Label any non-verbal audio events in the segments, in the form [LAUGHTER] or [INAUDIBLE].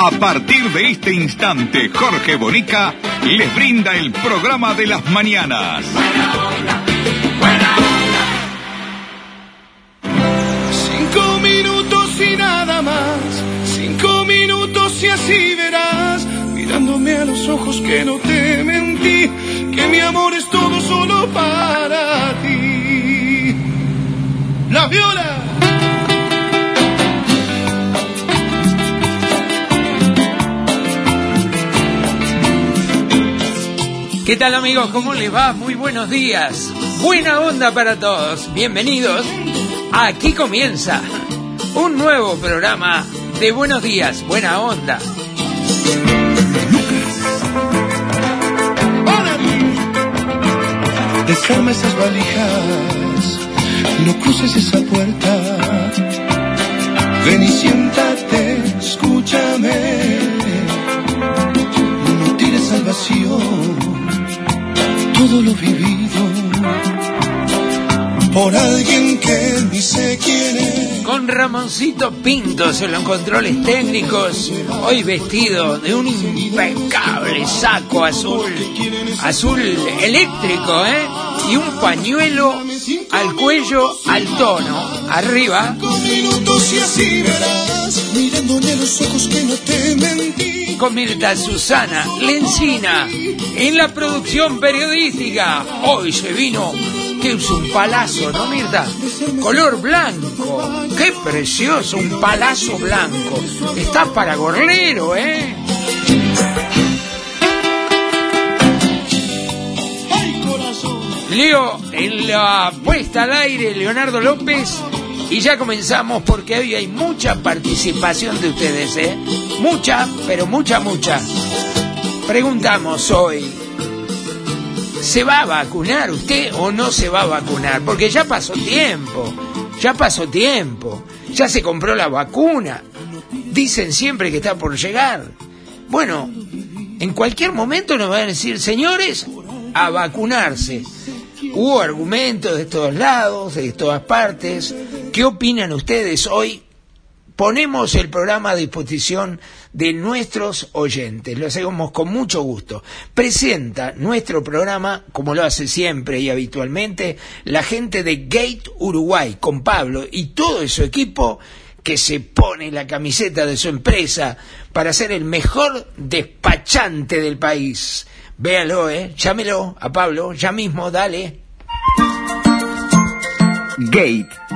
A partir de este instante, Jorge Bonica les brinda el programa de las mañanas. Buena onda, buena onda. Cinco minutos y nada más. Cinco minutos y así verás. Mirándome a los ojos que no te mentí. Que mi amor es todo solo para ti. La viola. ¿Qué tal amigos? ¿Cómo les va? Muy buenos días. Buena onda para todos. Bienvenidos. Aquí comienza un nuevo programa de Buenos días, Buena onda. Desarma esas valijas, no cruces esa puerta. Ven y siéntate, escúchame. No tires al vacío todo lo vivido por alguien que ni sé quién es. Con Ramoncito Pintos en los controles técnicos, hoy vestido de un impecable saco azul, azul eléctrico, ¿eh? Y un pañuelo al cuello al tono, arriba. Cinco minutos y así verás, mirándome a los ojos que no te mentí. Con Mirta Susana Lencina en la producción periodística. Hoy se vino, que es un palazo, ¿no, Mirta? Color blanco. Qué precioso, un palazo blanco. Está para gorlero, ¿eh? Leo en la puesta al aire, Leonardo López. Y ya comenzamos porque hoy hay mucha participación de ustedes, ¿eh? Mucha, pero mucha, mucha. Preguntamos hoy, ¿se va a vacunar usted o no se va a vacunar? Porque ya pasó tiempo, ya pasó tiempo, ya se compró la vacuna. Dicen siempre que está por llegar. Bueno, en cualquier momento nos van a decir, señores, a vacunarse. Hubo argumentos de todos lados, de todas partes. ¿Qué opinan ustedes hoy? Ponemos el programa a disposición de nuestros oyentes. Lo hacemos con mucho gusto. Presenta nuestro programa, como lo hace siempre y habitualmente, la gente de Gate Uruguay, con Pablo y todo su equipo que se pone la camiseta de su empresa para ser el mejor despachante del país. Véalo, eh. Llámelo a Pablo, ya mismo, dale. Gate,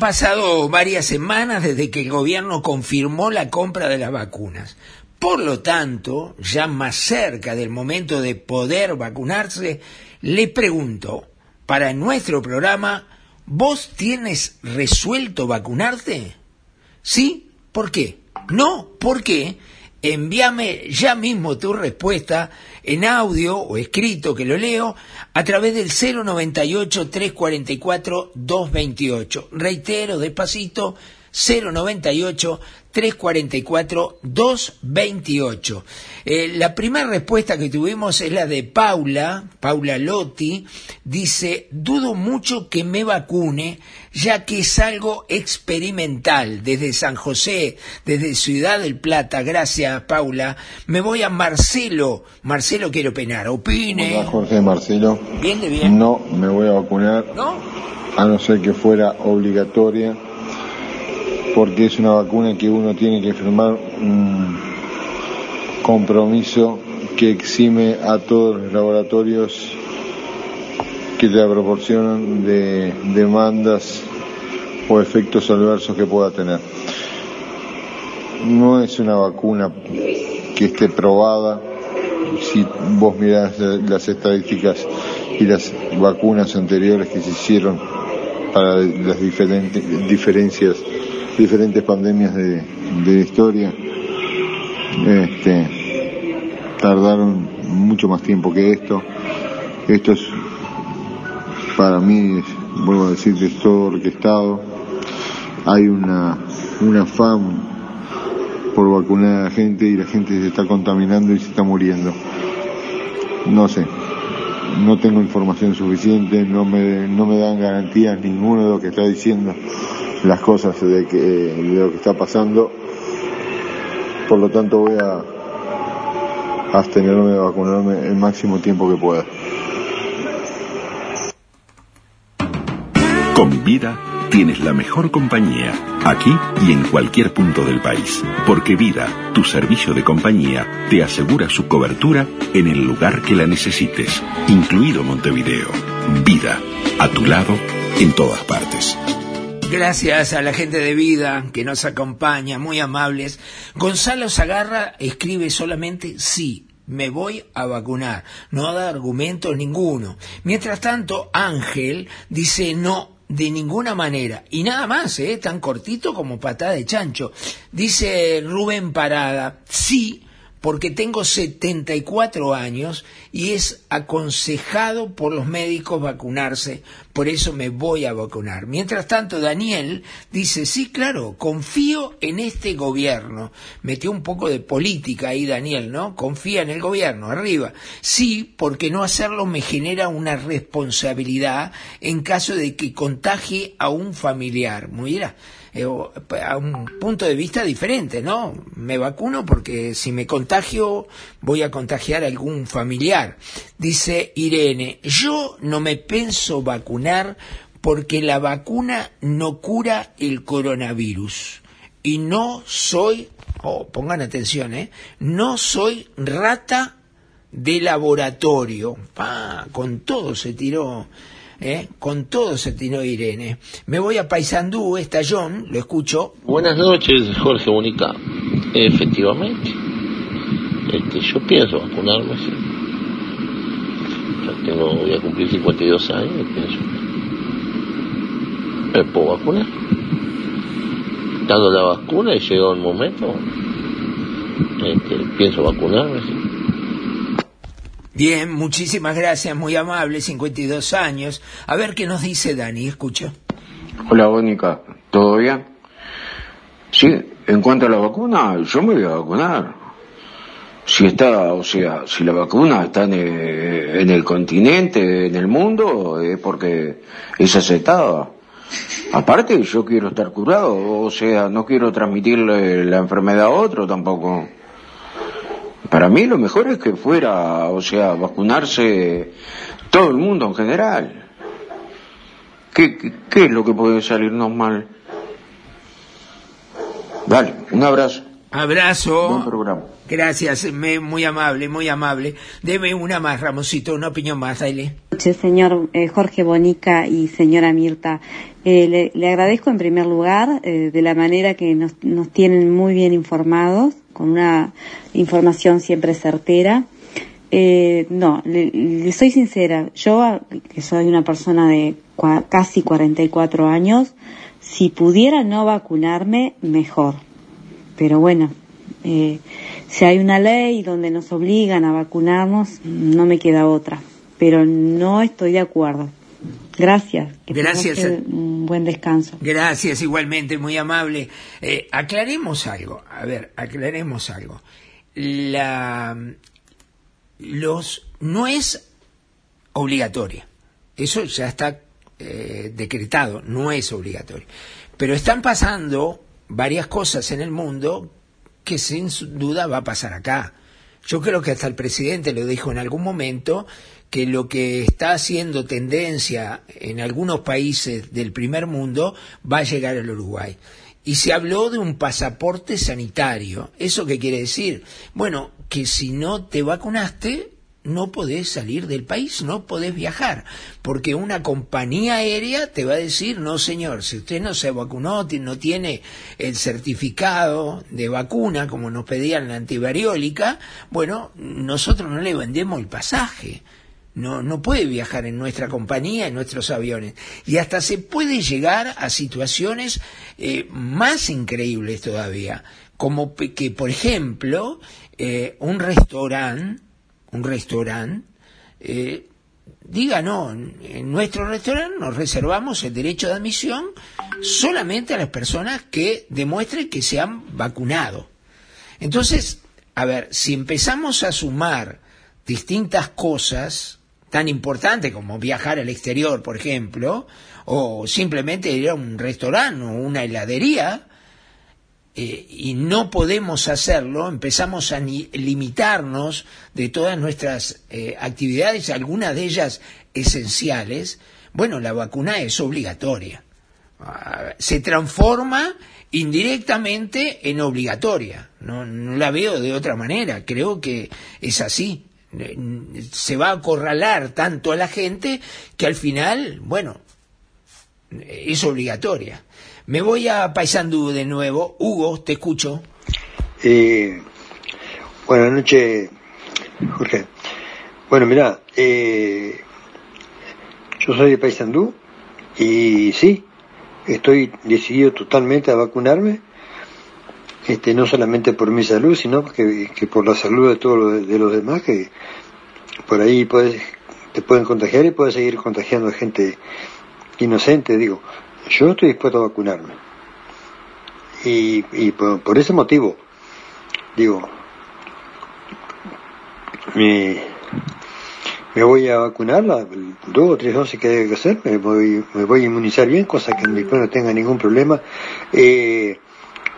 Pasado varias semanas desde que el gobierno confirmó la compra de las vacunas. Por lo tanto, ya más cerca del momento de poder vacunarse, le pregunto, para nuestro programa, ¿vos tienes resuelto vacunarte? ¿Sí? ¿Por qué? No, ¿por qué? Envíame ya mismo tu respuesta en audio o escrito que lo leo a través del 098-344-228. Reitero despacito, 098-344-228. Eh, la primera respuesta que tuvimos es la de Paula, Paula Lotti, dice, dudo mucho que me vacune, ya que es algo experimental. Desde San José, desde Ciudad del Plata, gracias Paula, me voy a Marcelo. Marcelo quiero opinar, opine. Hola Jorge Marcelo. Bien de bien. No me voy a vacunar ¿No? a no ser que fuera obligatoria porque es una vacuna que uno tiene que firmar un compromiso que exime a todos los laboratorios que te la proporcionan de demandas o efectos adversos que pueda tener. No es una vacuna que esté probada. Si vos mirás las estadísticas y las vacunas anteriores que se hicieron para las diferentes diferencias, diferentes pandemias de, de historia, este, tardaron mucho más tiempo que esto. Esto es, para mí, vuelvo a decir, es todo orquestado. Hay una, un afán por vacunar a la gente y la gente se está contaminando y se está muriendo. No sé, no tengo información suficiente, no me, no me dan garantías ninguno de lo que está diciendo las cosas de, que, lo que está pasando. Por lo tanto voy a abstenerme de vacunarme el máximo tiempo que pueda. Con vida tienes la mejor compañía, aquí y en cualquier punto del país. Porque Vida, tu servicio de compañía, te asegura su cobertura en el lugar que la necesites, incluido Montevideo. Vida, a tu lado, en todas partes. Gracias a la gente de vida que nos acompaña, muy amables. Gonzalo Zagarra escribe solamente sí. Me voy a vacunar. No da argumento ninguno. Mientras tanto, Ángel dice no, de ninguna manera. Y nada más, ¿eh? tan cortito como patada de chancho. Dice Rubén Parada, sí, porque tengo 74 años y es aconsejado por los médicos vacunarse, por eso me voy a vacunar. Mientras tanto, Daniel dice, sí, claro, confío en este gobierno. Metió un poco de política ahí, Daniel, ¿no? Confía en el gobierno, arriba. Sí, porque no hacerlo me genera una responsabilidad en caso de que contagie a un familiar. Mira, eh, a un punto de vista diferente, ¿no? Me vacuno porque si me contagio voy a contagiar a algún familiar. Dice Irene, yo no me pienso vacunar porque la vacuna no cura el coronavirus. Y no soy, oh, pongan atención, ¿eh? No soy rata de laboratorio. Pa, con todo se tiró ¿eh? con todo se tiró Irene. Me voy a Paysandú, está John, lo escucho. Buenas noches, Jorge Bonica. Efectivamente, este, yo pienso vacunarme. sí. Ya tengo, voy a cumplir 52 años pienso. ¿Me puedo vacunar? Dado la vacuna y llegado el momento, este, pienso vacunarme. sí. Bien, muchísimas gracias, muy amable, 52 años. A ver qué nos dice Dani, escucho. Hola, Mónica, ¿todo bien? Sí, en cuanto a la vacuna, yo me voy a vacunar. Si está, o sea, si la vacuna está en el, en el continente, en el mundo, es porque es aceptada. Aparte, yo quiero estar curado, o sea, no quiero transmitirle la enfermedad a otro tampoco. Para mí lo mejor es que fuera, o sea, vacunarse todo el mundo en general. ¿Qué, qué, qué es lo que puede salirnos mal? Dale, un abrazo. Buen Abrazo. programa. Gracias, me, muy amable, muy amable. Deme una más, Ramosito, una opinión más, dale. señor eh, Jorge Bonica y señora Mirta. Eh, le, le agradezco en primer lugar eh, de la manera que nos, nos tienen muy bien informados, con una información siempre certera. Eh, no, le, soy sincera, yo que soy una persona de cua- casi 44 años, si pudiera no vacunarme, mejor. Pero bueno, eh, si hay una ley donde nos obligan a vacunarnos, no me queda otra. Pero no estoy de acuerdo. Gracias. Que Gracias. usted Un buen descanso. Gracias, igualmente, muy amable. Eh, aclaremos algo, a ver, aclaremos algo. La, los, no es obligatoria, eso ya está eh, decretado, no es obligatorio. Pero están pasando varias cosas en el mundo que sin duda va a pasar acá. Yo creo que hasta el presidente lo dijo en algún momento que lo que está haciendo tendencia en algunos países del primer mundo va a llegar al Uruguay. Y se habló de un pasaporte sanitario. ¿Eso qué quiere decir? Bueno, que si no te vacunaste, no podés salir del país, no podés viajar, porque una compañía aérea te va a decir, no señor, si usted no se vacunó, no tiene el certificado de vacuna, como nos pedían la antivariólica, bueno, nosotros no le vendemos el pasaje. No, no puede viajar en nuestra compañía, en nuestros aviones. Y hasta se puede llegar a situaciones eh, más increíbles todavía, como que, por ejemplo, eh, un restaurante un restaurante, eh, diga no, en nuestro restaurante nos reservamos el derecho de admisión solamente a las personas que demuestren que se han vacunado. Entonces, a ver, si empezamos a sumar distintas cosas tan importantes como viajar al exterior, por ejemplo, o simplemente ir a un restaurante o una heladería, eh, y no podemos hacerlo, empezamos a limitarnos de todas nuestras eh, actividades, algunas de ellas esenciales, bueno, la vacuna es obligatoria. Ah, se transforma indirectamente en obligatoria. No, no la veo de otra manera, creo que es así. Se va a acorralar tanto a la gente que al final, bueno, es obligatoria. Me voy a Paysandú de nuevo. Hugo, te escucho. Eh, buenas noches, Jorge. Bueno, mira, eh, yo soy de Paysandú y sí, estoy decidido totalmente a vacunarme, este, no solamente por mi salud, sino que, por la salud de todos los, de los demás, que por ahí puedes, te pueden contagiar y puedes seguir contagiando a gente inocente, digo yo estoy dispuesto a vacunarme. Y, y por, ese motivo, digo, me, me voy a vacunar, las dos o tres dosis que hay que hacer, me voy, me voy a inmunizar bien, cosa que mi no tenga ningún problema. Eh,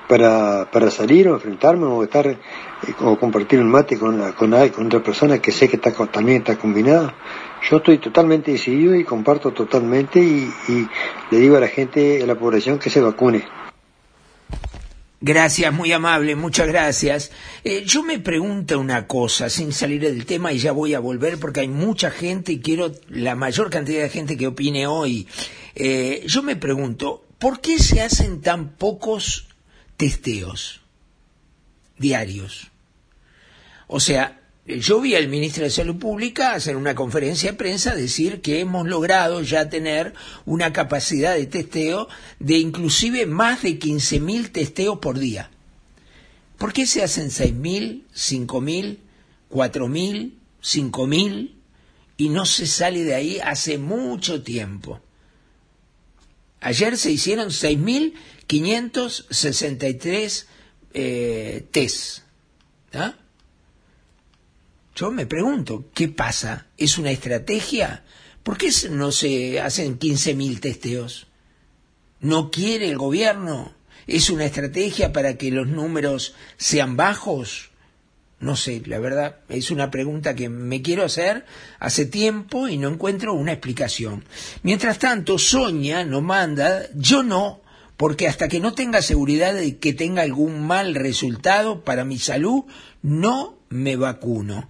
para, para salir o enfrentarme o estar eh, o compartir un mate con, la, con, con otra persona que sé que está, también está combinada. Yo estoy totalmente decidido y comparto totalmente y, le digo a la gente, a la población que se vacune. Gracias, muy amable, muchas gracias. Eh, yo me pregunto una cosa, sin salir del tema, y ya voy a volver porque hay mucha gente y quiero la mayor cantidad de gente que opine hoy. Eh, yo me pregunto, ¿por qué se hacen tan pocos testeos diarios? O sea, yo vi al ministro de Salud Pública hacer una conferencia de prensa decir que hemos logrado ya tener una capacidad de testeo de inclusive más de 15.000 testeos por día. ¿Por qué se hacen 6.000, 5.000, 4.000, 5.000 y no se sale de ahí hace mucho tiempo? Ayer se hicieron 6.563 eh, test. ¿Ah? Yo me pregunto, ¿qué pasa? ¿Es una estrategia? ¿Por qué no se hacen 15.000 testeos? ¿No quiere el gobierno? ¿Es una estrategia para que los números sean bajos? No sé, la verdad, es una pregunta que me quiero hacer hace tiempo y no encuentro una explicación. Mientras tanto, Sonia nos manda, yo no, porque hasta que no tenga seguridad de que tenga algún mal resultado para mi salud, no me vacuno.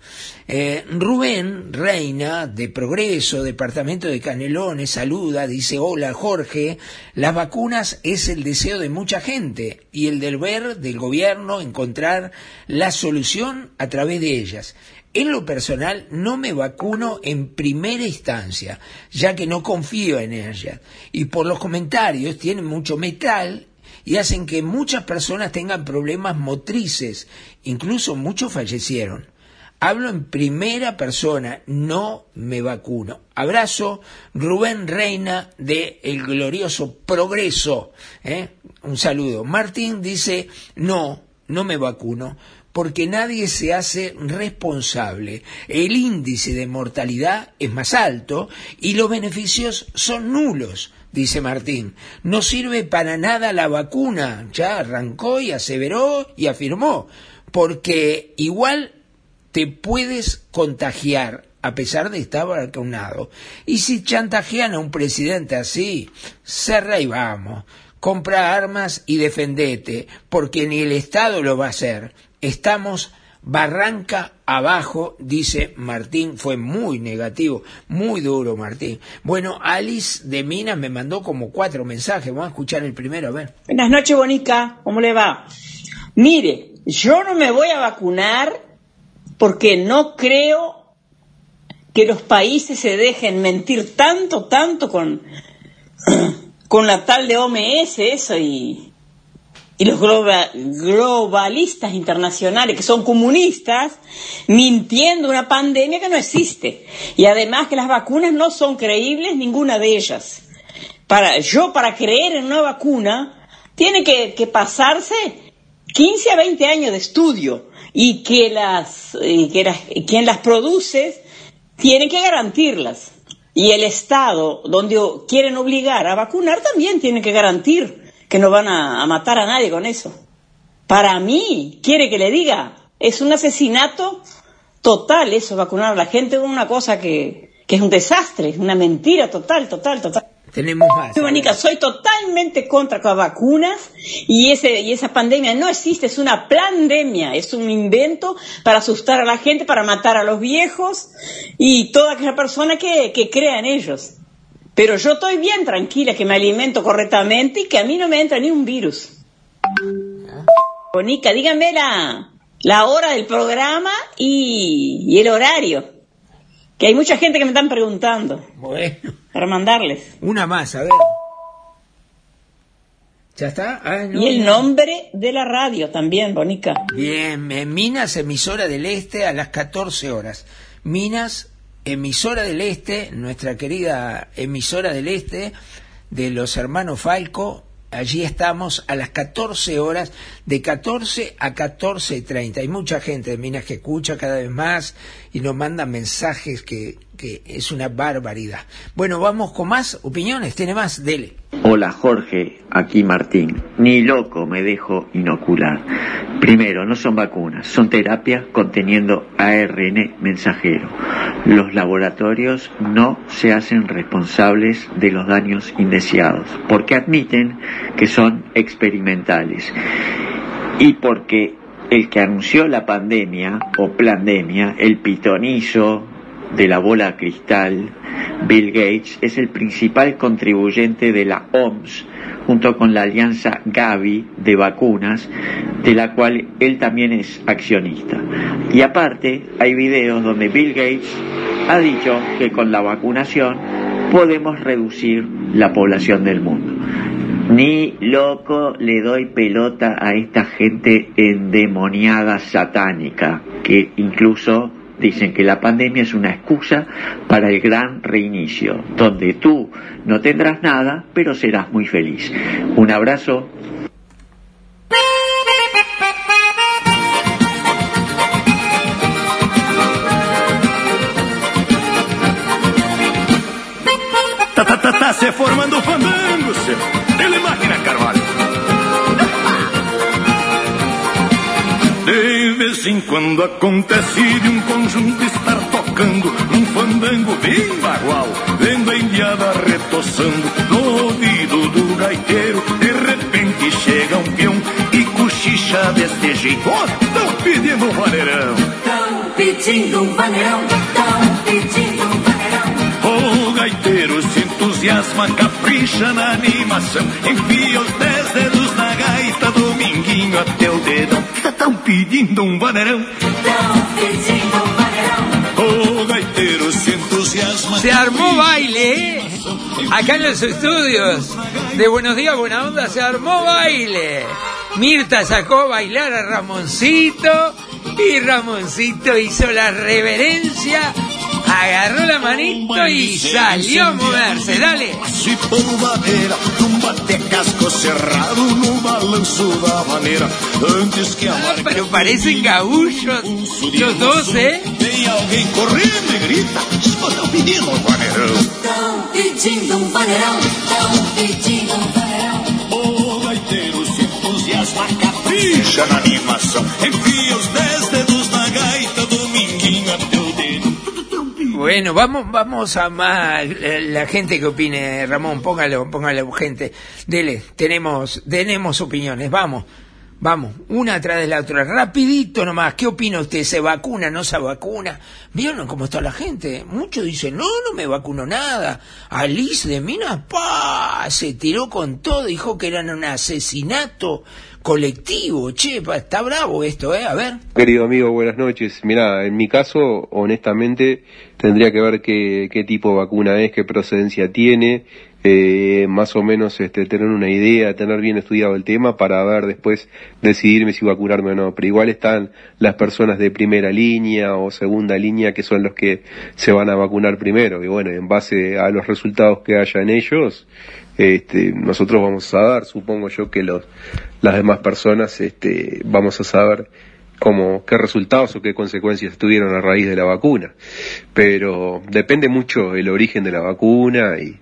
Eh, Rubén Reina, de Progreso, Departamento de Canelones, saluda, dice, hola Jorge, las vacunas es el deseo de mucha gente y el deber del gobierno encontrar la solución a través de ellas. En lo personal no me vacuno en primera instancia, ya que no confío en ellas. Y por los comentarios tienen mucho metal y hacen que muchas personas tengan problemas motrices, incluso muchos fallecieron. Hablo en primera persona, no me vacuno. Abrazo, Rubén Reina de El Glorioso Progreso. ¿eh? Un saludo. Martín dice, no, no me vacuno porque nadie se hace responsable. El índice de mortalidad es más alto y los beneficios son nulos dice Martín. No sirve para nada la vacuna. Ya arrancó y aseveró y afirmó. Porque igual te puedes contagiar a pesar de estar vacunado. Y si chantajean a un presidente así, cerra y vamos. Compra armas y defendete, porque ni el Estado lo va a hacer. Estamos Barranca abajo, dice Martín, fue muy negativo, muy duro Martín. Bueno, Alice de Minas me mandó como cuatro mensajes, vamos a escuchar el primero, a ver. Buenas noches, Bonica, ¿cómo le va? Mire, yo no me voy a vacunar porque no creo que los países se dejen mentir tanto, tanto con, [CLEARS THROAT] con la tal de OMS, eso, y, y los globa- globalistas internacionales que son comunistas, mintiendo una pandemia que no existe. Y además que las vacunas no son creíbles, ninguna de ellas. Para, yo, para creer en una vacuna, tiene que, que pasarse 15 a 20 años de estudio y que las, y que las- quien las produce tiene que garantirlas. Y el Estado, donde quieren obligar a vacunar, también tiene que garantir que no van a, a matar a nadie con eso. Para mí, quiere que le diga, es un asesinato total eso, vacunar a la gente con una cosa que, que es un desastre, es una mentira total, total, total. Tenemos más. Soy totalmente contra las vacunas y, ese, y esa pandemia no existe, es una pandemia, es un invento para asustar a la gente, para matar a los viejos y toda aquella persona que, que crea en ellos. Pero yo estoy bien tranquila, que me alimento correctamente y que a mí no me entra ni un virus. Bonica, dígame la, la hora del programa y, y el horario. Que hay mucha gente que me están preguntando Bueno, para mandarles. una más, a ver. ¿Ya está? Ah, no, Y el no. nombre de la radio también, Bonica. Bien, en Minas, emisora del Este, a las 14 horas. Minas, emisora del Este, nuestra querida emisora del Este, de los hermanos Falco, allí estamos a las 14 horas, de 14 a 14.30. Hay mucha gente de Minas que escucha cada vez más y nos manda mensajes que, es una barbaridad. Bueno, vamos con más opiniones, tiene más, dele. Hola Jorge, aquí Martín. Ni loco me dejo inocular. Primero, no son vacunas, son terapias conteniendo ARN mensajero. Los laboratorios no se hacen responsables de los daños indeseados, porque admiten que son experimentales. Y porque el que anunció la pandemia o pandemia, el pitonizo de la bola cristal, Bill Gates, es el principal contribuyente de la OMS, junto con la alianza Gavi de vacunas, de la cual él también es accionista. Y aparte, hay videos donde Bill Gates ha dicho que con la vacunación podemos reducir la población del mundo. Ni loco le doy pelota a esta gente endemoniada satánica, que incluso dicen que la pandemia es una excusa para el gran reinicio, donde tú no tendrás nada, pero serás muy feliz. Un abrazo. Tá, tá, tá, tá se formando. Quando acontece de um conjunto estar tocando um fandango bem bagual, vendo a indiada retoçando no ouvido do gaiteiro. De repente chega um peão e cochicha deste jeito. Oh, tão pedindo um vaneirão. Tão pedindo um vaneirão, tão pedindo um vaneirão. O gaiteiro se entusiasma, capricha na animação. Enfia os dez dedos na gaita, dominguinho até o dedão. Tão pedindo um vaneirão. Tão pedindo um vaneirão. O gaiteiro se entusiasma. Se armó baile, ¿eh? Acá en los estudios de Buenos Días, Buena Onda, se armó baile. Mirta sacó a bailar a Ramoncito y Ramoncito hizo la reverencia, agarró la manito y salió a moverse. Dale. Participou no madeira, num bater casco cerrado no balanço da maneira. Antes que a Ah, pero parecen gaullos los dos, ¿eh? Vem alguém correndo e grita: Estou pedindo um vaneirão. Tão pedindo um vaneirão, tão pedindo um vaneirão. O gaiteiro se entusiasma, capricha na animação. Enfia os dez dedos Bueno, vamos, vamos a más la, gente que opine, Ramón, póngalo, póngalo, gente. Dele, tenemos, tenemos opiniones, vamos. Vamos, una atrás de la otra, rapidito nomás. ¿Qué opina usted? ¿Se vacuna? ¿No se vacuna? ¿Vieron cómo está la gente? Muchos dicen, no, no me vacuno nada. Alice de Minas, pa, se tiró con todo, dijo que eran un asesinato colectivo. Che, está bravo esto, ¿eh? A ver. Querido amigo, buenas noches. Mira, en mi caso, honestamente, tendría que ver qué, qué tipo de vacuna es, qué procedencia tiene, eh, más o menos este, tener una idea, tener bien estudiado el tema para ver después decidirme si vacunarme o no. Pero igual están las personas de primera línea o segunda línea que son los que se van a vacunar primero. Y bueno, en base a los resultados que haya en ellos, este, nosotros vamos a dar, supongo yo que los, las demás personas este, vamos a saber cómo, qué resultados o qué consecuencias tuvieron a raíz de la vacuna. Pero depende mucho el origen de la vacuna y,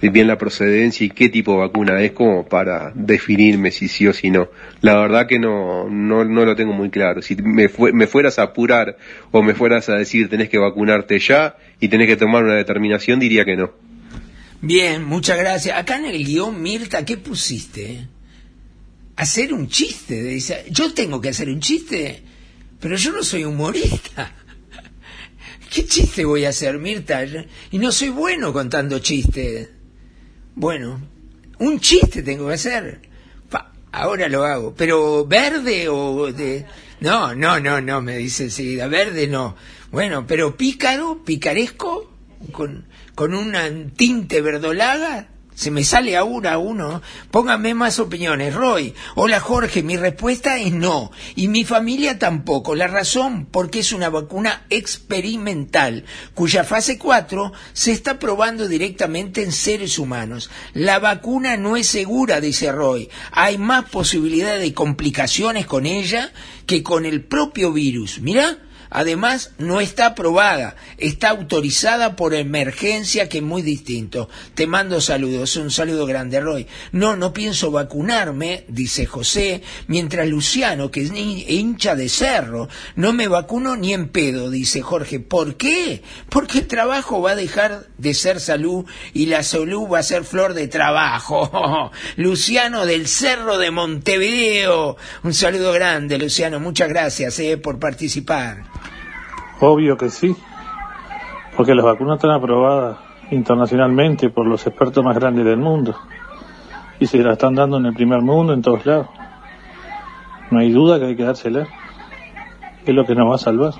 bien la procedencia y qué tipo de vacuna es como para definirme si sí o si no. La verdad que no, no, no lo tengo muy claro. Si me, me fueras a apurar o me fueras a decir tenés que vacunarte ya y tenés que tomar una determinación, diría que no. Bien, muchas gracias. Acá en el guion, Mirta, ¿qué pusiste? Hacer un chiste. Dice, yo tengo que hacer un chiste, pero yo no soy humorista. [LAUGHS] ¿Qué chiste voy a hacer, Mirta? Y no soy bueno contando chistes. Bueno, un chiste tengo que hacer. ahora lo hago. Pero verde o de... No, no, no, no, me dice enseguida. Verde no. Bueno, pero pícaro, picaresco, con, con un tinte verdolaga, se me sale a uno. Póngame más opiniones. Roy, hola Jorge, mi respuesta es no. Y mi familia tampoco. La razón, porque es una vacuna experimental, cuya fase 4 se está probando directamente en seres humanos. La vacuna no es segura, dice Roy. Hay más posibilidad de complicaciones con ella que con el propio virus. Mira, Además, no está aprobada, está autorizada por emergencia, que es muy distinto. Te mando saludos, un saludo grande, Roy. No, no pienso vacunarme, dice José, mientras Luciano, que es hincha de cerro, no me vacuno ni en pedo, dice Jorge. ¿Por qué? Porque el trabajo va a dejar de ser salud y la salud va a ser flor de trabajo. [LAUGHS] Luciano del Cerro de Montevideo. Un saludo grande, Luciano. Muchas gracias eh, por participar. Obvio que sí, porque las vacunas están aprobadas internacionalmente por los expertos más grandes del mundo y se las están dando en el primer mundo, en todos lados. No hay duda que hay que dársela. Es lo que nos va a salvar.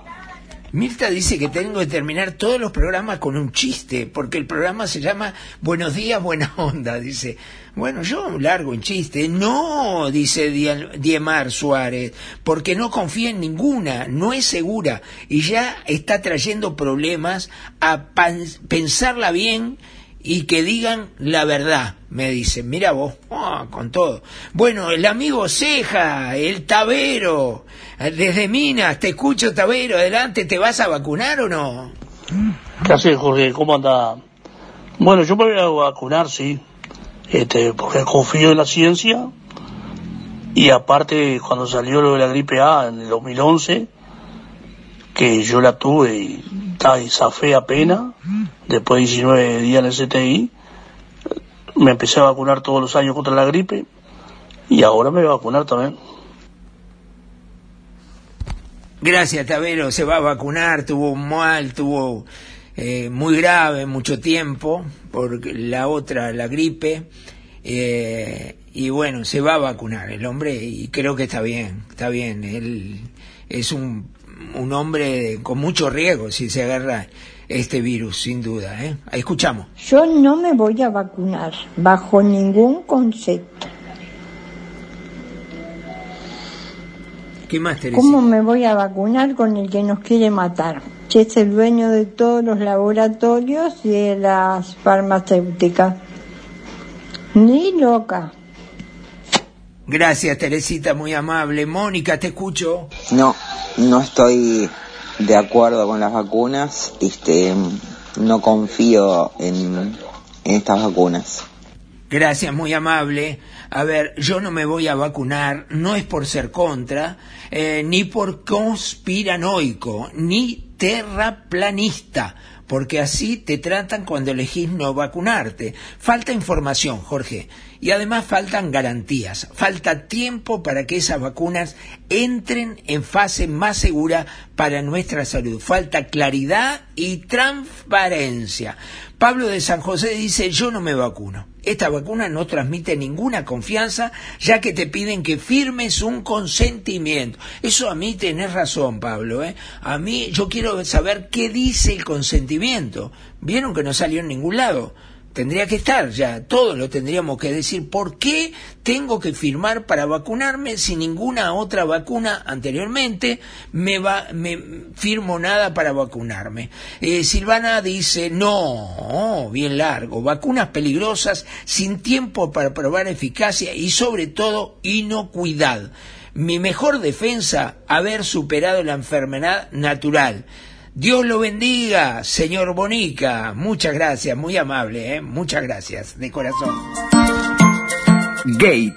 Mirta dice que tengo que terminar todos los programas con un chiste, porque el programa se llama Buenos días, buena [LAUGHS] onda. Dice, bueno, yo largo en chiste. No, dice Diemar Suárez, porque no confía en ninguna, no es segura y ya está trayendo problemas a pensarla bien y que digan la verdad, me dicen. Mira vos, ah, con todo. Bueno, el amigo Ceja, el Tabero, desde Minas, te escucho Tabero, adelante, ¿te vas a vacunar o no? ¿Qué haces, Jorge? ¿Cómo anda? Bueno, yo me voy a vacunar, sí, este, porque confío en la ciencia y aparte cuando salió lo de la gripe A en el 2011, que yo la tuve y, y zafé apenas, después de 19 días en el CTI, me empecé a vacunar todos los años contra la gripe y ahora me voy a vacunar también. Gracias, Tabero, se va a vacunar, tuvo un mal, tuvo eh, muy grave mucho tiempo por la otra, la gripe, eh, y bueno, se va a vacunar el hombre y creo que está bien, está bien, él es un, un hombre con mucho riesgo si se agarra este virus, sin duda. ¿eh? Escuchamos. Yo no me voy a vacunar bajo ningún concepto. ¿Qué más, Teresa? ¿Cómo me voy a vacunar con el que nos quiere matar? Que es el dueño de todos los laboratorios y de las farmacéuticas. Ni loca. Gracias, Teresita, muy amable. Mónica, te escucho. No, no estoy de acuerdo con las vacunas. Este, no confío en, estas vacunas. Gracias, muy amable. A ver, yo no me voy a vacunar, no es por ser contra, eh, ni por conspiranoico, ni terraplanista, porque así te tratan cuando elegís no vacunarte. Falta información, Jorge. Y además faltan garantías, falta tiempo para que esas vacunas entren en fase más segura para nuestra salud. Falta claridad y transparencia. Pablo de San José dice, yo no me vacuno. Esta vacuna no transmite ninguna confianza, ya que te piden que firmes un consentimiento. Eso a mí tenés razón, Pablo. ¿eh? A mí yo quiero saber qué dice el consentimiento. Vieron que no salió en ningún lado tendría que estar ya, todos lo tendríamos que decir, ¿por qué tengo que firmar para vacunarme si ninguna otra vacuna anteriormente me va, me firmo nada para vacunarme? Eh, Silvana dice, no, bien largo, vacunas peligrosas, sin tiempo para probar eficacia y sobre todo inocuidad. Mi mejor defensa, haber superado la enfermedad natural. Dios lo bendiga, señor Bonica. Muchas gracias, muy amable, ¿eh? muchas gracias, de corazón. Gate,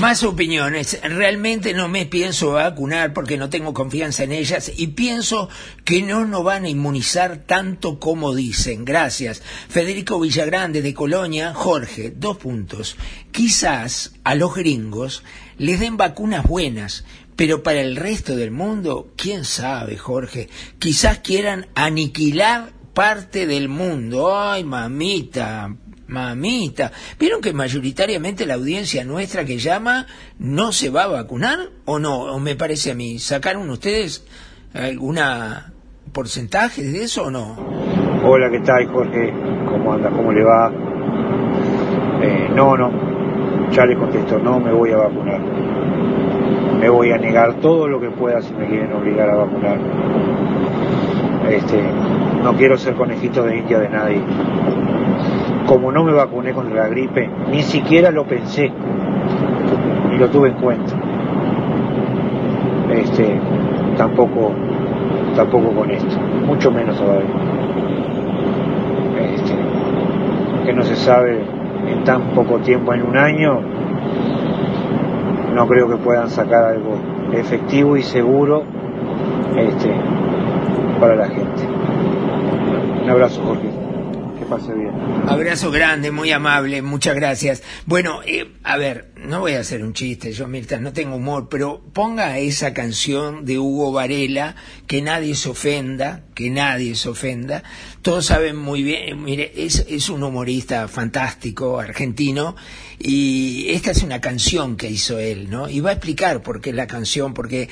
Más opiniones. Realmente no me pienso vacunar porque no tengo confianza en ellas y pienso que no nos van a inmunizar tanto como dicen. Gracias. Federico Villagrande de Colonia. Jorge, dos puntos. Quizás a los gringos les den vacunas buenas, pero para el resto del mundo, quién sabe, Jorge. Quizás quieran aniquilar parte del mundo. Ay, mamita, Mamita, ¿vieron que mayoritariamente la audiencia nuestra que llama no se va a vacunar o no? ¿O me parece a mí? ¿Sacaron ustedes alguna porcentaje de eso o no? Hola, ¿qué tal Jorge? ¿Cómo anda? ¿Cómo le va? Eh, no, no, ya le contesto, no me voy a vacunar. Me voy a negar todo lo que pueda si me quieren obligar a vacunar. Este, no quiero ser conejito de India de nadie como no me vacuné contra la gripe, ni siquiera lo pensé, ni lo tuve en cuenta. Este, tampoco, tampoco con esto, mucho menos todavía. Este, que no se sabe en tan poco tiempo, en un año, no creo que puedan sacar algo efectivo y seguro este, para la gente. Un abrazo, Jorge pase bien. Abrazo grande, muy amable, muchas gracias. Bueno, eh, a ver, no voy a hacer un chiste, yo Mirta, no tengo humor, pero ponga esa canción de Hugo Varela, que nadie se ofenda, que nadie se ofenda. Todos saben muy bien, mire, es, un humorista fantástico, argentino, y esta es una canción que hizo él, ¿no? Y va a explicar por qué la canción, porque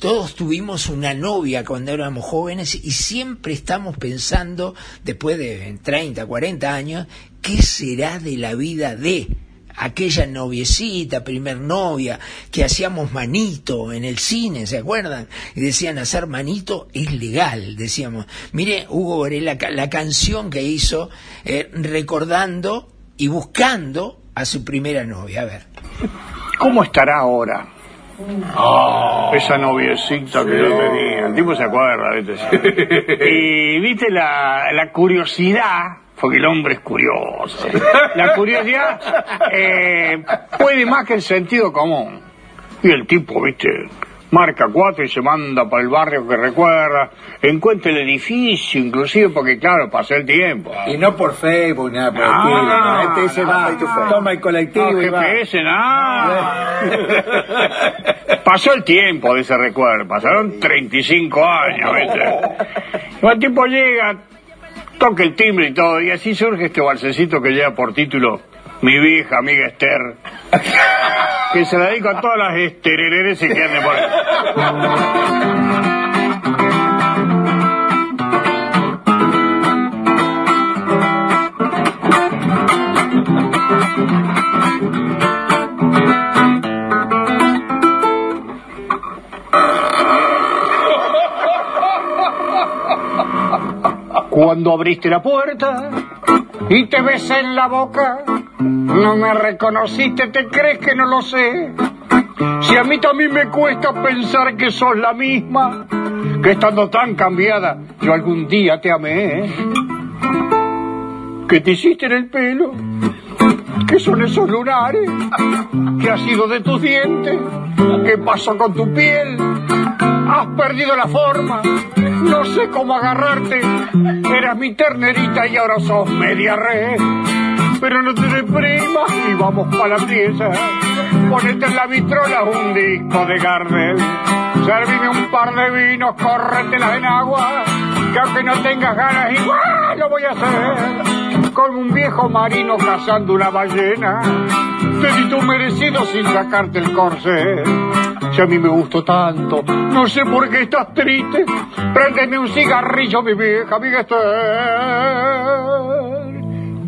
todos tuvimos una novia cuando éramos jóvenes y siempre estamos pensando, después de 30, 40 años, ¿qué será de la vida de aquella noviecita, primer novia, que hacíamos manito en el cine, ¿se acuerdan? Y decían, hacer manito es legal, decíamos. Mire, Hugo Varela, la, canción que hizo, eh, recordando y buscando a su primera novia. A ver. ¿Cómo estará ahora? Oh, esa noviecita que yo tenía. El tipo se acuerda, ¿viste? [LAUGHS] y viste la, la curiosidad, porque el hombre es curioso. La curiosidad eh, puede más que el sentido común. Y el tipo, viste, marca cuatro y se manda para el barrio que recuerda, encuentra el edificio, inclusive porque claro, pasó el tiempo. Y no por Facebook, nada por Ah, el no, Este se va, no. toma el colectivo No, y va. GPS, nada. [LAUGHS] Pasó el tiempo de ese recuerdo, pasaron 35 años, ¿viste? [LAUGHS] El tipo llega, toca el timbre y todo, y así surge este balsecito que lleva por título Mi vieja amiga Esther, que se la dedico a todas las esterereres que anden por ahí. Cuando abriste la puerta y te besé en la boca, no me reconociste, te crees que no lo sé. Si a mí también me cuesta pensar que sos la misma, que estando tan cambiada, yo algún día te amé. ¿eh? ¿Qué te hiciste en el pelo? ¿Qué son esos lunares? ¿Qué ha sido de tus dientes? ¿Qué pasó con tu piel? Has perdido la forma. No sé cómo agarrarte. Eras mi ternerita y ahora sos media red. Pero no te deprimas y vamos para la pieza. Ponete en la vitrola un disco de Gardel. Servime un par de vinos, córretelas en agua. Que aunque no tengas ganas, igual lo voy a hacer. Como un viejo marino cazando una ballena. Te di tu merecido sin sacarte el corsé. A mí me gustó tanto, no sé por qué estás triste. Préndeme un cigarrillo, mi vieja Esther.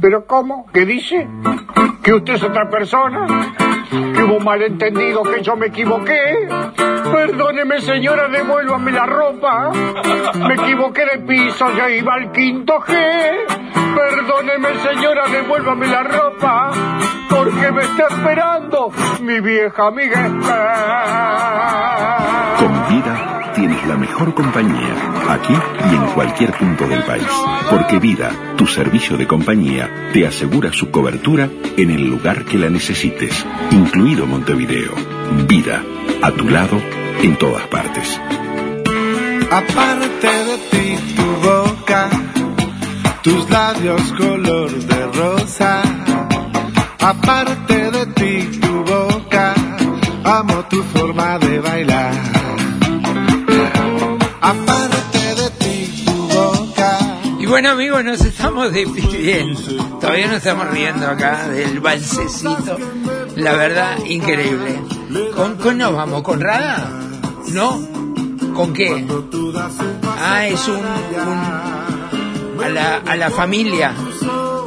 ¿Pero cómo? ¿Qué dice? ¿Que usted es otra persona? ¿Que hubo malentendido, que yo me equivoqué? Perdóneme, señora, devuélvame la ropa. Me equivoqué de piso, ya iba al quinto G. Perdóneme, señora, devuélvame la ropa. Porque me está esperando mi vieja amiga la mejor compañía, aquí y en cualquier punto del país. Porque Vida, tu servicio de compañía, te asegura su cobertura en el lugar que la necesites, incluido Montevideo. Vida, a tu lado, en todas partes. Aparte de ti, tu boca, tus labios color de rosa. Aparte de ti, tu boca, amo tu forma de bailar. Bueno amigos, nos estamos despidiendo. Todavía nos estamos riendo acá del balsecito. La verdad, increíble. ¿Con qué nos vamos? ¿Con Rada? ¿No? ¿Con qué? Ah, es un... un- a, la, a la familia.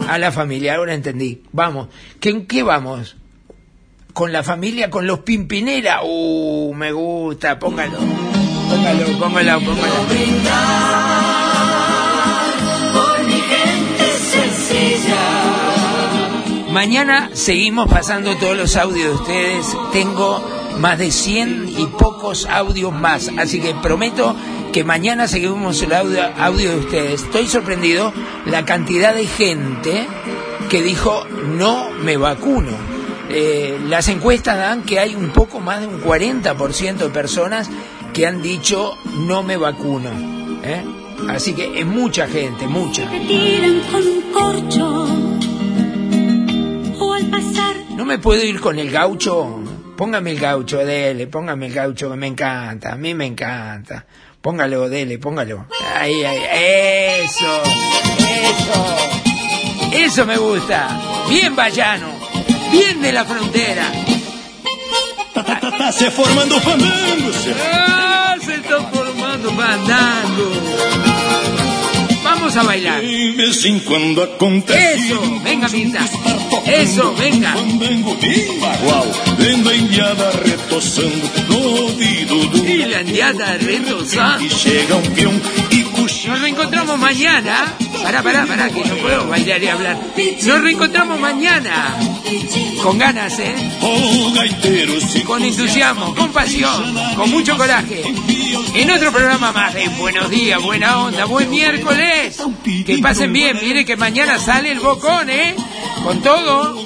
A la familia, ahora entendí. Vamos. ¿Qué, ¿En qué vamos? ¿Con la familia? ¿Con los Pimpinera? Uh, me gusta. Póngalo. Póngalo, póngalo, póngalo. Mañana seguimos pasando todos los audios de ustedes. Tengo más de 100 y pocos audios más. Así que prometo que mañana seguimos el audio, de ustedes. Estoy sorprendido la cantidad de gente que dijo no me vacuno. Eh, las encuestas dan que hay un poco más de un 40% de personas que han dicho no me vacuno. ¿eh? Así que es mucha gente, mucha. Te tiran con un corcho. Pasar ¿No me puedo ir con el gaucho? Póngame el gaucho, dele, póngame el gaucho que me encanta, a mí me encanta. Póngalo, dele, póngalo. Ahí, ahí, eso, eso. Eso me gusta. Bien vallano, bien de la frontera. se formando fandango. Ah, se está formando fandango. Vamos a bailar. Eso, venga, Mirta. Eso, venga. Y la indiada cochila. Nos reencontramos mañana. Pará, pará, pará, que no puedo bailar y hablar. Nos reencontramos mañana. Con ganas, ¿eh? Con entusiasmo, con pasión, con mucho coraje. En otro programa más de Buenos Días, Buena Onda, Buen Miércoles. Que pasen bien, mire que mañana sale el bocón, ¿eh? Con todo.